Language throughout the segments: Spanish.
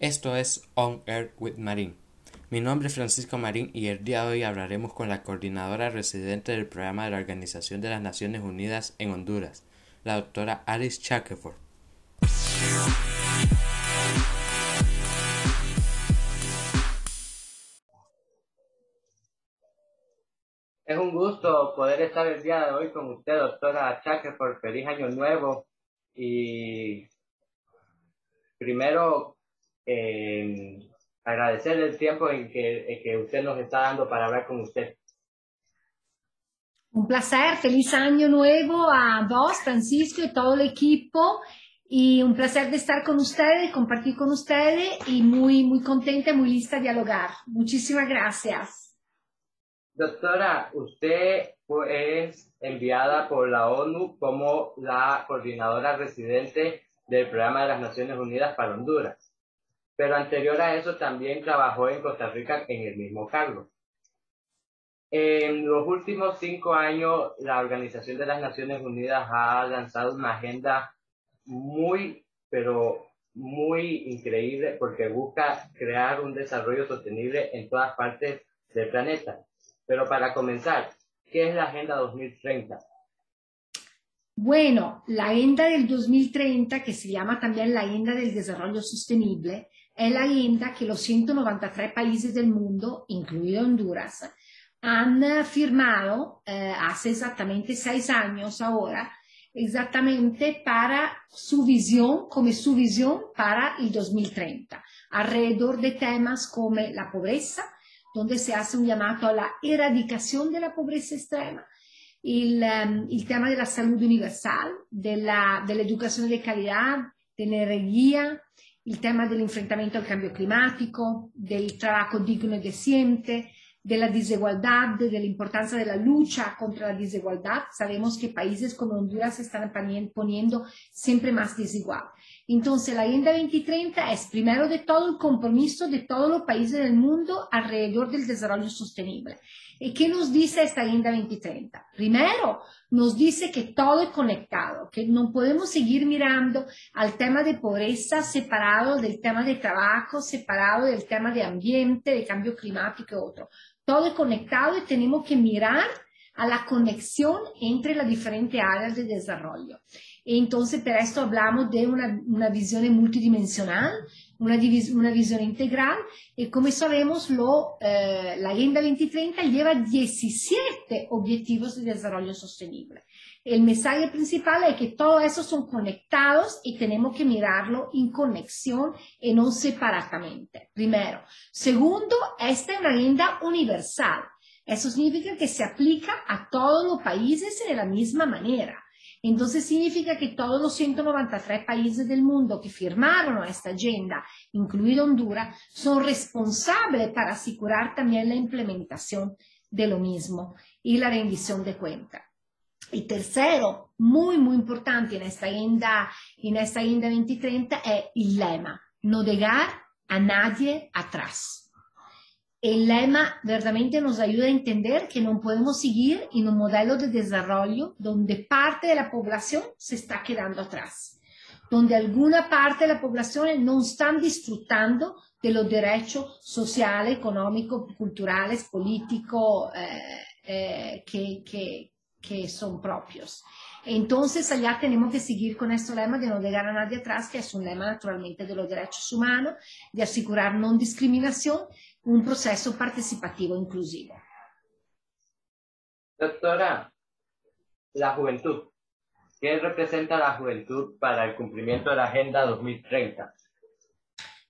Esto es On Air with Marín. Mi nombre es Francisco Marín y el día de hoy hablaremos con la coordinadora residente del programa de la Organización de las Naciones Unidas en Honduras, la doctora Alice Shackelford. Es un gusto poder estar el día de hoy con usted, doctora Shackelford. Feliz Año Nuevo y primero eh, agradecerle el tiempo en que, que usted nos está dando para hablar con usted. Un placer, feliz año nuevo a vos, Francisco, y todo el equipo. Y un placer de estar con ustedes, compartir con ustedes y muy, muy contenta, muy lista a dialogar. Muchísimas gracias. Doctora, usted es enviada por la ONU como la coordinadora residente del Programa de las Naciones Unidas para Honduras pero anterior a eso también trabajó en Costa Rica en el mismo cargo. En los últimos cinco años, la Organización de las Naciones Unidas ha lanzado una agenda muy, pero muy increíble porque busca crear un desarrollo sostenible en todas partes del planeta. Pero para comenzar, ¿qué es la Agenda 2030? Bueno, la Agenda del 2030, que se llama también la Agenda del Desarrollo Sostenible, es la agenda que los 193 países del mundo, incluido Honduras, han firmado eh, hace exactamente seis años ahora, exactamente para su visión, como su visión para el 2030, alrededor de temas como la pobreza, donde se hace un llamado a la erradicación de pobreza extrema, el, um, el tema de la salud universal, de la, de la educación de il tema dell'infrentamento al cambio climatico, del trabajo digno e decente, de la desigualdad, de la importancia de la lucha contra la desigualdad. Sabemos que países como Honduras se están poniendo siempre más desigual. Entonces, la Agenda 2030 es primero de todo el compromiso de todos los países del mundo alrededor del desarrollo sostenible. ¿Y qué nos dice esta Agenda 2030? Primero, nos dice que todo es conectado, que no podemos seguir mirando al tema de pobreza separado del tema de trabajo, separado del tema de ambiente, de cambio climático y otro. Todo es conectado y tenemos que mirar a la conexión entre las diferentes áreas de desarrollo. Entonces, para esto hablamos de una, una visión multidimensional, una, una, visión integral, y como sabemos, lo, eh, la Agenda 2030 lleva 17 objetivos de desarrollo sostenible. El mensaje principal es que todos esos son conectados y tenemos que mirarlo en conexión y no separadamente. Primero. Segundo, esta es una agenda universal. Eso significa que se aplica a todos los países de la misma manera. Entonces significa que todos los 193 países del mundo que firmaron esta agenda, incluido Honduras, son responsables para asegurar también la implementación de lo mismo y la rendición de cuentas. Y tercero, muy, muy importante en esta agenda, en esta agenda 2030 es el lema, no dejar a nadie atrás el lema verdaderamente nos ayuda a entender que no podemos seguir en un modelo de desarrollo donde parte de la población se está quedando atrás, donde alguna parte de la población no están disfrutando de los derechos sociales, económicos, culturales, políticos eh, eh, que, que, que son propios. Entonces, allá tenemos que seguir con este lema de no dejar a nadie atrás, que es un lema naturalmente de los derechos humanos, de asegurar no discriminación un proceso participativo inclusivo. Doctora, la juventud. ¿Qué representa la juventud para el cumplimiento de la Agenda 2030?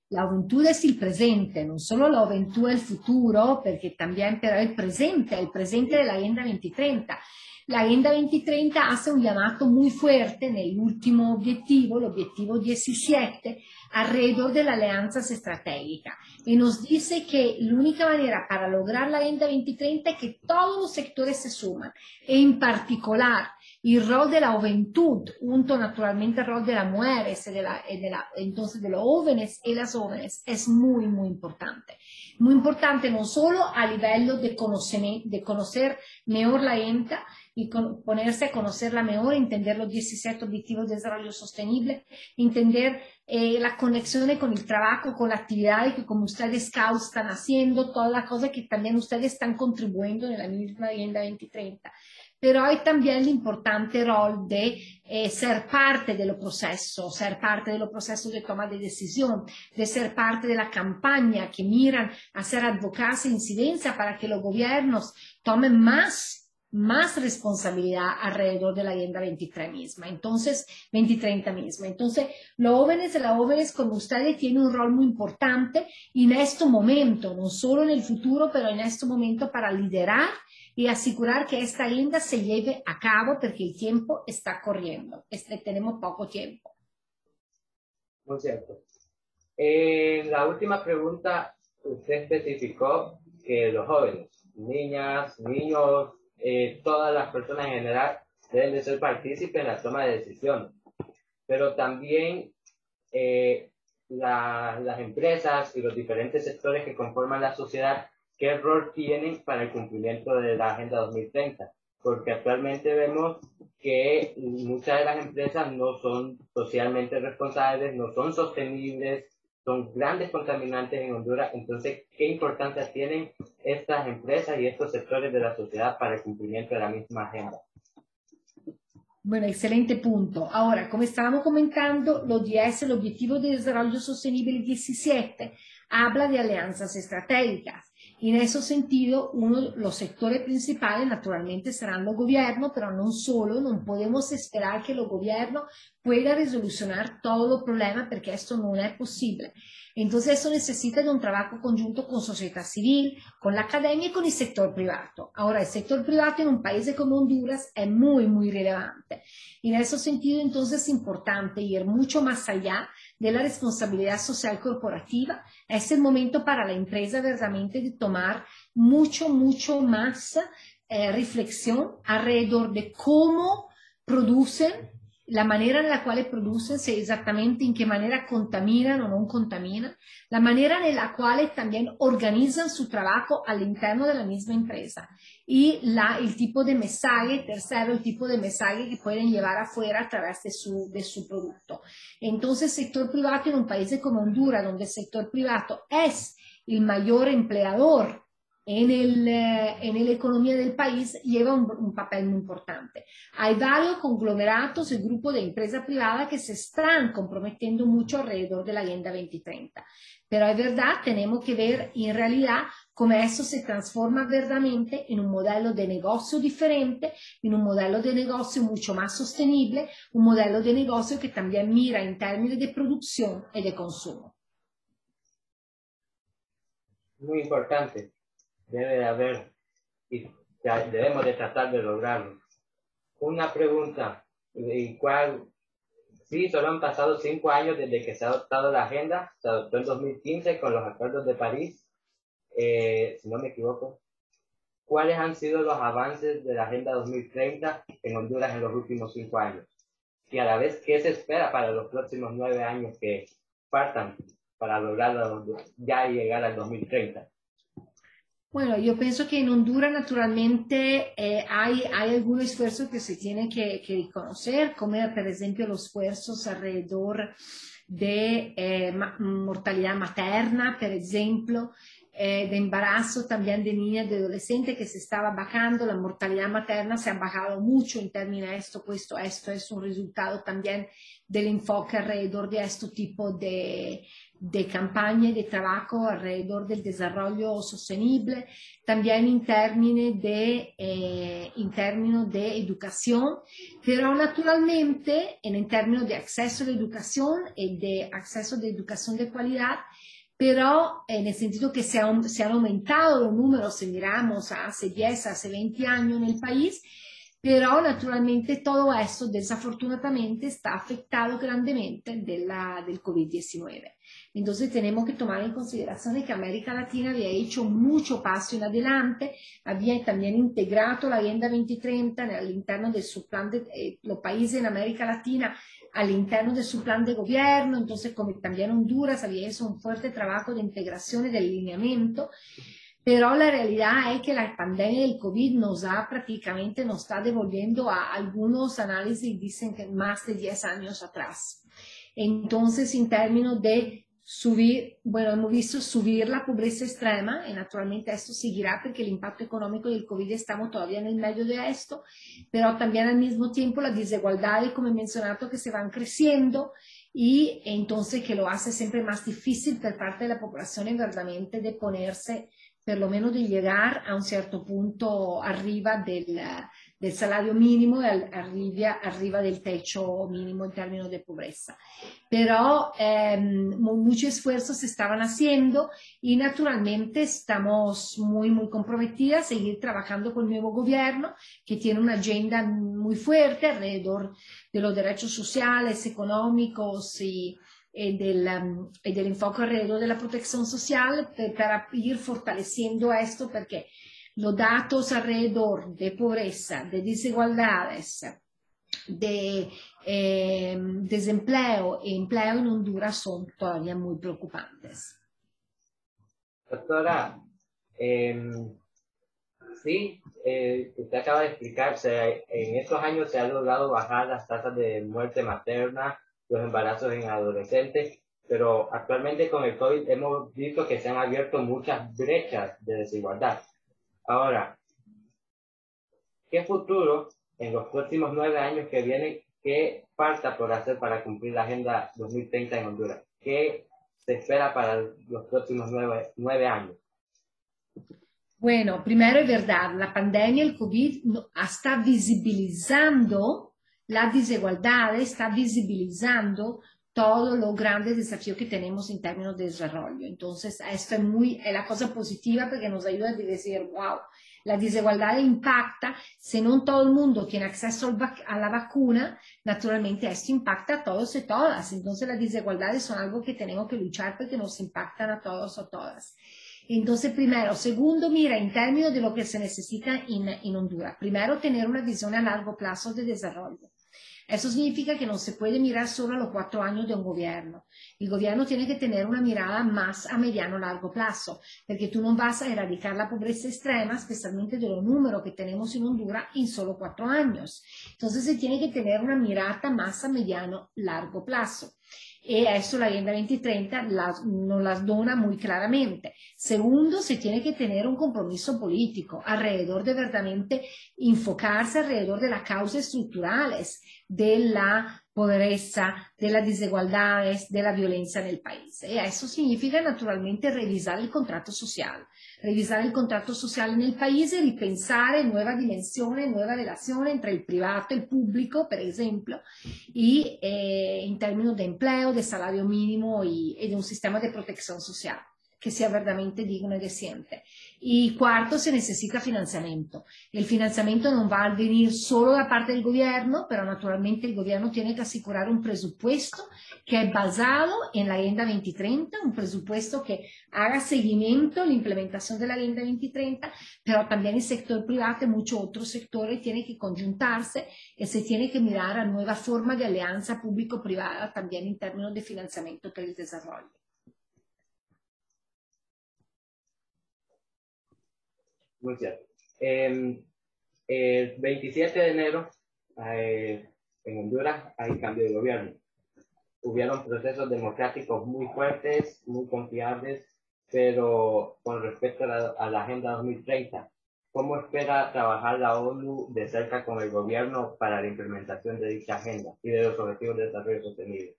La juventud es el presente, no solo la juventud es el futuro, porque también pero el presente, el presente de la Agenda 2030. La Agenda 2030 hace un llamado muy fuerte en el último objetivo, el objetivo 17, alrededor de las alianzas estratégicas. Y nos dice que la única manera para lograr la Agenda 2030 es que todos los sectores se suman. En particular, el rol de la juventud, junto naturalmente al rol de las mujeres, de la, de la, entonces de los jóvenes y las jóvenes, es muy, muy importante. Muy importante no solo a nivel de conocer, de conocer mejor la agenda, y ponerse a conocerla mejor, entender los 17 Objetivos de Desarrollo Sostenible, entender eh, la conexión con el trabajo, con la actividad que como ustedes scouts están haciendo, todas las cosas que también ustedes están contribuyendo en la misma Agenda 2030 pero hay también el importante rol de eh, ser parte del proceso, ser parte del proceso de toma de decisión, de ser parte de la campaña que miran hacer advocacia e incidencia para que los gobiernos tomen más más responsabilidad alrededor de la Agenda 23 misma, entonces 2030 misma. Entonces, los jóvenes y las jóvenes como ustedes tienen un rol muy importante en este momento, no solo en el futuro, pero en este momento para liderar y asegurar que esta agenda se lleve a cabo porque el tiempo está corriendo. Este, tenemos poco tiempo. Muy cierto. En la última pregunta, usted especificó que los jóvenes, niñas, niños, eh, todas las personas en general deben de ser partícipes en la toma de decisión. Pero también eh, las empresas y los diferentes sectores que conforman la sociedad qué rol tienen para el cumplimiento de la Agenda 2030, porque actualmente vemos que muchas de las empresas no son socialmente responsables, no son sostenibles, son grandes contaminantes en Honduras. Entonces, ¿qué importancia tienen estas empresas y estos sectores de la sociedad para el cumplimiento de la misma agenda? Bueno, excelente punto. Ahora, como estábamos comentando, los 10, el Objetivo de Desarrollo Sostenible 17, habla de alianzas estratégicas. Y en ese sentido, uno los sectores principales naturalmente serán los gobiernos, pero no solo, no podemos esperar que los gobiernos puedan resolucionar todos los problemas porque esto no es posible. Entonces eso necesita de un trabajo conjunto con sociedad civil, con la academia y con el sector privado. Ahora, el sector privado en un país como Honduras es muy, muy relevante. Y en ese sentido, entonces es importante ir mucho más allá de la responsabilidad social corporativa. Es el momento para la empresa verdaderamente de tomar mucho, mucho más eh, reflexión alrededor de cómo producen la manera en la cual producen, sé exactamente en qué manera contaminan o no contaminan, la manera en la cual también organizan su trabajo al interno de la misma empresa y la, el tipo de mensaje, tercero, el tipo de mensaje que pueden llevar afuera a través de su, de su producto. Entonces, el sector privado en un país como Honduras, donde el sector privado es el mayor empleador en, el, eh, en la economía del país lleva un, papel muy importante. Hay varios conglomerados y grupos de empresas privadas que se están comprometiendo mucho alrededor de la Agenda 2030. Pero es verdad, tenemos que ver en realidad cómo eso se transforma verdaderamente en un modelo de negocio diferente, en un modelo de negocio mucho más sostenible, un modelo de negocio que también mira en términos de producción y de consumo. Muy importante debe de haber y debemos de tratar de lograrlo. Una pregunta, ¿y cuál? Sí, solo han pasado cinco años desde que se ha adoptado la agenda, se adoptó en 2015 con los acuerdos de París, eh, si no me equivoco. ¿Cuáles han sido los avances de la Agenda 2030 en Honduras en los últimos cinco años? Y a la vez, ¿qué se espera para los próximos nueve años que faltan para lograrlo ya llegar al 2030? Bueno, yo pienso que en Honduras naturalmente eh, hay, hay algunos esfuerzos que se tienen que, que reconocer, como por ejemplo los esfuerzos alrededor de eh, mortalidad materna, por ejemplo, eh, de embarazo también de niñas, de adolescentes que se estaba bajando, la mortalidad materna se ha bajado mucho en términos de esto, puesto esto es un resultado también del enfoque alrededor de este tipo de, de campaña de trabajo alrededor del desarrollo sostenible, también en términos de, eh, en términos de educación, pero naturalmente en términos de acceso a la educación y de acceso de educación de calidad, pero en el sentido que se, han, se han aumentado los números, si miramos hace 10, hace 20 años en el país, pero naturalmente todo eso desafortunadamente está afectado grandemente de la, del COVID-19. Entonces tenemos que tomar en consideración que América Latina había hecho mucho paso en adelante, había también integrado la Agenda 2030 al interno de su plan de eh, los países en América Latina al interno de su plan de gobierno, entonces como también Honduras había hecho un fuerte trabajo de integración y de alineamiento. Pero la realidad es que la pandemia del COVID nos ha prácticamente, nos está devolviendo a algunos análisis, dicen que más de 10 años atrás. Entonces, en términos de subir, bueno, hemos visto subir la pobreza extrema y naturalmente esto seguirá porque el impacto económico del COVID estamos todavía en el medio de esto, pero también al mismo tiempo las desigualdades, como he mencionado, que se van creciendo y entonces que lo hace siempre más difícil por parte de la población verdaderamente de ponerse per lo meno di llegar a un certo punto arriba del, del salario mínimo e arriva, arriba del techo mínimo in termini di pobreza. Però eh, muchos esfuerzos se estaban haciendo y naturalmente estamos muy, muy comprometidas a seguir trabajando con el nuevo gobierno que tiene una agenda muy fuerte alrededor de los derechos sociales, económicos y e, del, e dell'infoco alrededor della protezione sociale per, per, ir fortaleciendo esto perché los datos alrededor de pobreza, de desigualdades, de eh, desempleo e empleo en Honduras son todavía muy preocupantes. Doctora, eh, sí, eh, usted acaba de explicarse, en estos años se ha logrado bajar las tasas de muerte materna los embarazos en adolescentes, pero actualmente con el COVID hemos visto que se han abierto muchas brechas de desigualdad. Ahora, ¿qué futuro en los próximos nueve años que vienen, qué falta por hacer para cumplir la Agenda 2030 en Honduras? ¿Qué se espera para los próximos nueve, nueve años? Bueno, primero es verdad, la pandemia, el COVID, está visibilizando la desigualdad está visibilizando todos los grandes desafíos que tenemos en términos de desarrollo. Entonces, esto es muy, es la cosa positiva porque nos ayuda a decir, wow, la desigualdad impacta, si no todo el mundo tiene acceso a la vacuna, naturalmente esto impacta a todos y todas. Entonces, las desigualdades son algo que tenemos que luchar porque nos impactan a todos o todas. Entonces, primero. Segundo, mira, en términos de lo que se necesita en Honduras. Primero, tener una visión a largo plazo de desarrollo. Eso significa que no se puede mirar solo a los cuatro años de un gobierno. El gobierno tiene que tener una mirada más a mediano largo plazo, porque tú no vas a erradicar la pobreza extrema, especialmente de los números que tenemos en Honduras, en solo cuatro años. Entonces se tiene que tener una mirada más a mediano largo plazo. Y eso la Agenda 2030 las, nos las dona muy claramente. Segundo, se tiene que tener un compromiso político alrededor de verdaderamente enfocarse alrededor de las causas estructurales de la pobreza, de las desigualdades, de la violencia en el país. Y eso significa naturalmente revisar el contrato social, revisar el contrato social en el país y repensar en nuevas dimensiones, nuevas relaciones entre el privado y el público, por ejemplo, y eh, en términos de empleo, de salario mínimo y, y de un sistema de protección social que sea verdaderamente digno y decente. Y cuarto, se necesita financiamiento. El financiamiento no va a venir solo da parte del gobierno, pero naturalmente el gobierno tiene que asegurar un presupuesto que es basado en la Agenda 2030, un presupuesto que haga seguimiento la implementación de la Agenda 2030, pero también el sector privado y muchos otros sectores tienen que conjuntarse y se tiene que mirar a nuevas formas de alianza público-privada también en términos de financiamiento para el desarrollo. Muy cierto. Em, el 27 de enero, eh, en Honduras, hay cambio de gobierno. Hubieron procesos democráticos muy fuertes, muy confiables, pero con respecto a la, a la Agenda 2030, ¿cómo espera trabajar la ONU de cerca con el gobierno para la implementación de dicha agenda y de los objetivos de desarrollo sostenible?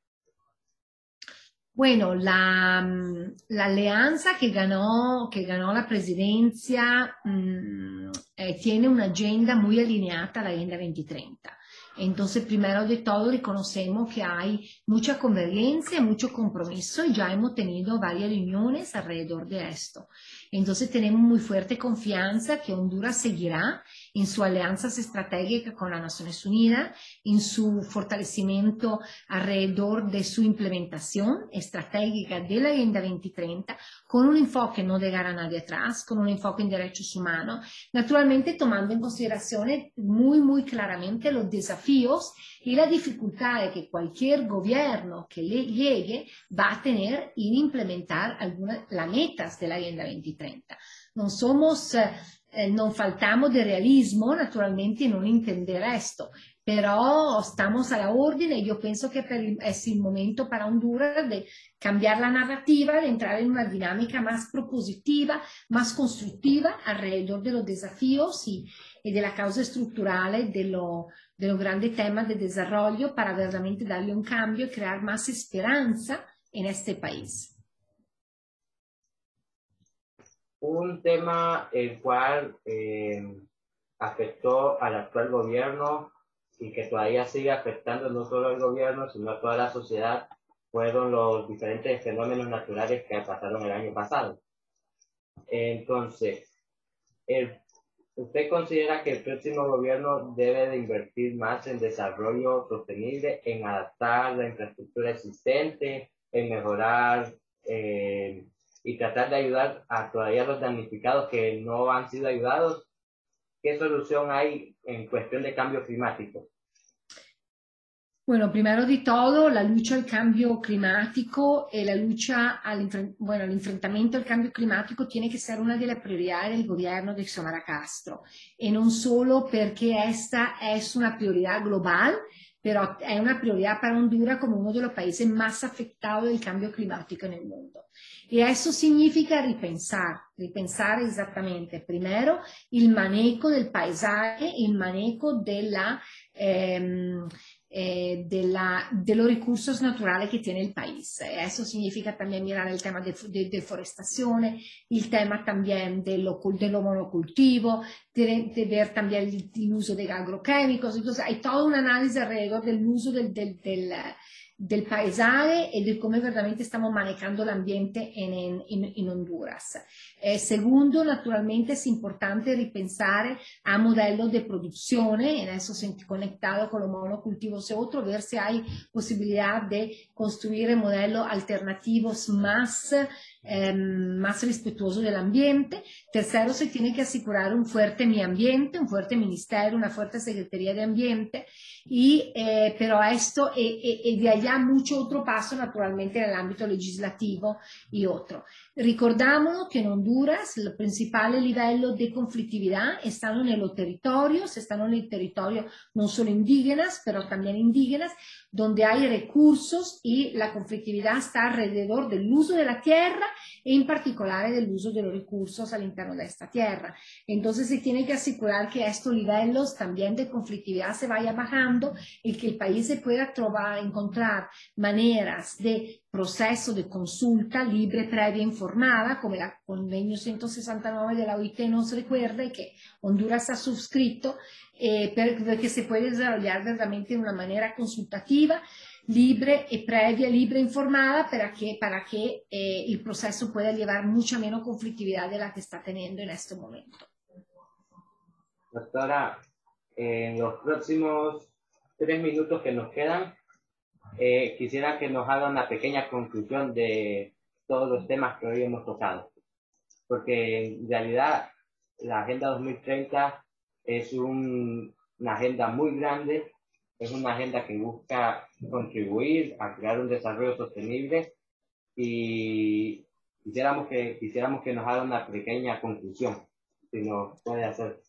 Bueno, la, mm, la, alianza que ganó, que la presidencia mmm, eh, tiene una agenda muy alineada a Agenda 2030. Entonces, primero de todo, reconocemos que hay mucha convergencia, mucho compromiso y ya hemos tenido varias reuniones alrededor de esto. Entonces, tenemos muy fuerte confianza que Honduras seguirá en sus alianzas estratégicas con las Naciones Unidas, en su fortalecimiento alrededor de su implementación estratégica de la Agenda 2030, con un enfoque no dejar a nadie atrás, con un enfoque en derechos humanos, naturalmente tomando en consideración muy, muy claramente los desafíos y las dificultades que cualquier gobierno que le llegue va a tener en implementar algunas las metas de la Agenda 2030. No somos, eh, eh, non faltamos de realismo, naturalmente, en non intendere esto, pero estamos a la orden y yo pienso que es el momento para Honduras de cambiar la narrativa, de entrar en una dinámica más propositiva, más constructiva alrededor de los desafíos y, y de las causas estructurales de, lo, de los grandes temas de desarrollo para verdaderamente darle un cambio y crear más esperanza en este país. Un tema el cual eh, afectó al actual gobierno y que todavía sigue afectando no solo al gobierno, sino a toda la sociedad, fueron los diferentes fenómenos naturales que pasaron el año pasado. Entonces, ¿usted considera que el próximo gobierno debe de invertir más en desarrollo sostenible, en adaptar la infraestructura existente, en mejorar eh, y tratar de ayudar a todavía los damnificados que no han sido ayudados? ¿Qué solución hay en cuestión de cambio climático? Bueno, primero de todo, la lucha al cambio climático y la lucha al, bueno, el enfrentamiento al cambio climático tiene que ser una de las prioridades del gobierno de Xiomara Castro. Y no solo porque esta es una prioridad global, pero es una prioridad para Honduras como uno de los países más afectados del cambio climático en el mundo. Y eso significa repensar, repensar exactamente, primero, el manejo del paisaje, el manejo de la... Eh, eh, de, la, de, los recursos naturales que tiene el país. Eso significa también mirar el tema de, de deforestación, el tema también de lo, de lo monocultivo, de, de, ver también el, el, uso de agroquímicos. Entonces hay todo un análisis alrededor del del, del, del del paisaje y de cómo verdaderamente estamos manejando el ambiente en, en, en Honduras. Eh, segundo, naturalmente es importante repensar a modelos de producción, en eso conectado con los monocultivos y otro, ver si hay posibilidad de construir modelos alternativos más eh, más respetuoso del ambiente. Tercero, se tiene que asegurar un fuerte medio ambiente, un fuerte ministerio, una fuerte secretaría de ambiente, y, eh, pero esto, y, de allá mucho otro paso naturalmente en el ámbito legislativo y otro. Recordamos que en Honduras el principal nivel de conflictividad están en los territorios, están en el territorio no solo indígenas, pero también indígenas, donde hay recursos y la conflictividad está alrededor del uso de la tierra e en particular del uso de los recursos al interno de esta tierra. Entonces se tiene que asegurar que estos niveles también de conflictividad se vaya bajando y que el país se pueda trovar, encontrar maneras de proceso de consulta libre, previa, informada, como la Convenio 169 de la OIT nos recuerda y que Honduras ha suscrito, eh, que se puede desarrollar verdaderamente de una manera consultativa, libre y previa, libre e informada, para que, para que eh, el proceso pueda llevar mucha menos conflictividad de la que está teniendo en este momento. Doctora, en los próximos tres minutos que nos quedan, eh, quisiera que nos haga una pequeña conclusión de todos los temas que hoy hemos tocado. Porque en realidad la Agenda 2030 es una agenda muy grande, es una agenda que busca contribuir a crear un desarrollo sostenible y quisiéramos que, quisiéramos que nos haga una pequeña conclusión, si nos puede hacer.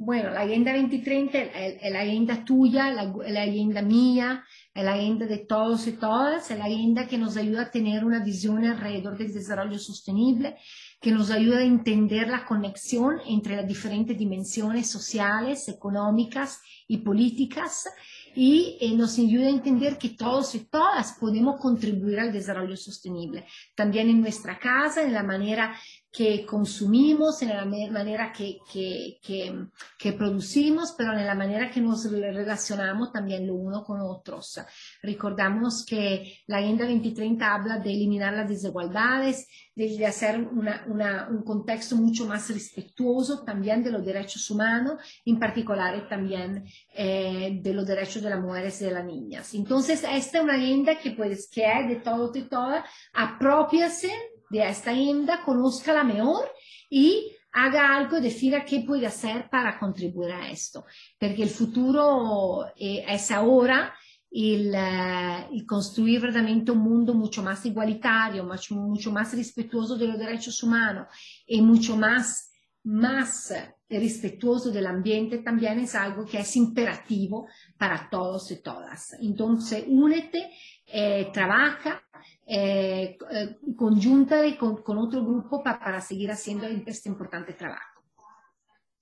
Bueno, la Agenda 2030 es, la agenda tuya, la, la, agenda mía, es la agenda de todos y todas, es la agenda que nos ayuda a tener una visión alrededor del desarrollo sostenible, que nos ayuda a entender la conexión entre las diferentes dimensiones sociales, económicas y políticas y eh, nos ayuda a entender que todos y todas podemos contribuir al desarrollo sostenible, también en nuestra casa, en la manera que consumimos, en la manera que, que, que, que, producimos, pero en la manera que nos relacionamos también lo uno con otros. Recordamos que la Agenda 2030 habla de eliminar las desigualdades, de, hacer una, una, un contexto mucho más respetuoso también de los derechos humanos, en particular también eh, de los derechos de las mujeres y de las niñas. Entonces, esta es una agenda que, pues, que es de todo y toda, apropiase de esta agenda, conozca mejor y haga algo, defina qué puede hacer para contribuir a esto, porque el futuro eh, es ahora el, uh, el, construir verdaderamente un mundo mucho más igualitario, mucho, mucho más respetuoso de los derechos humanos y mucho más, más respetuoso del ambiente también es algo que es imperativo para todos y todas. Entonces, únete, eh, trabaja, eh, eh, con, con, otro grupo pa, para seguir haciendo este importante trabajo.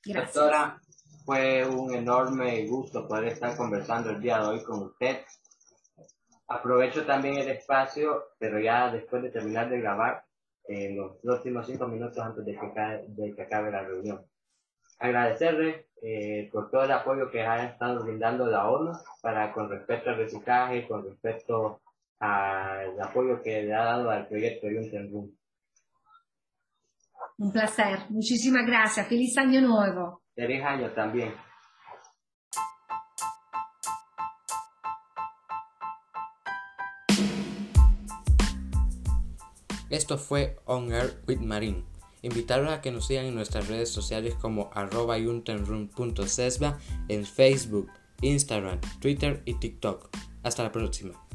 Gracias. Doctora, fue un enorme gusto poder estar conversando el día de hoy con usted. Aprovecho también el espacio, pero ya después de terminar de grabar, en eh, los próximos cinco minutos antes de que, de que acabe la reunión. Agradecerle eh, por todo el apoyo que ha estado brindando la ONU para con respecto al reciclaje, con respecto al apoyo que le ha dado al proyecto Junten Room. Un placer, muchísimas gracias, feliz año nuevo. Feliz año también. Esto fue On Air with Marine. Invitarlos a que nos sigan en nuestras redes sociales como arroba en Facebook, Instagram, Twitter y TikTok. Hasta la próxima.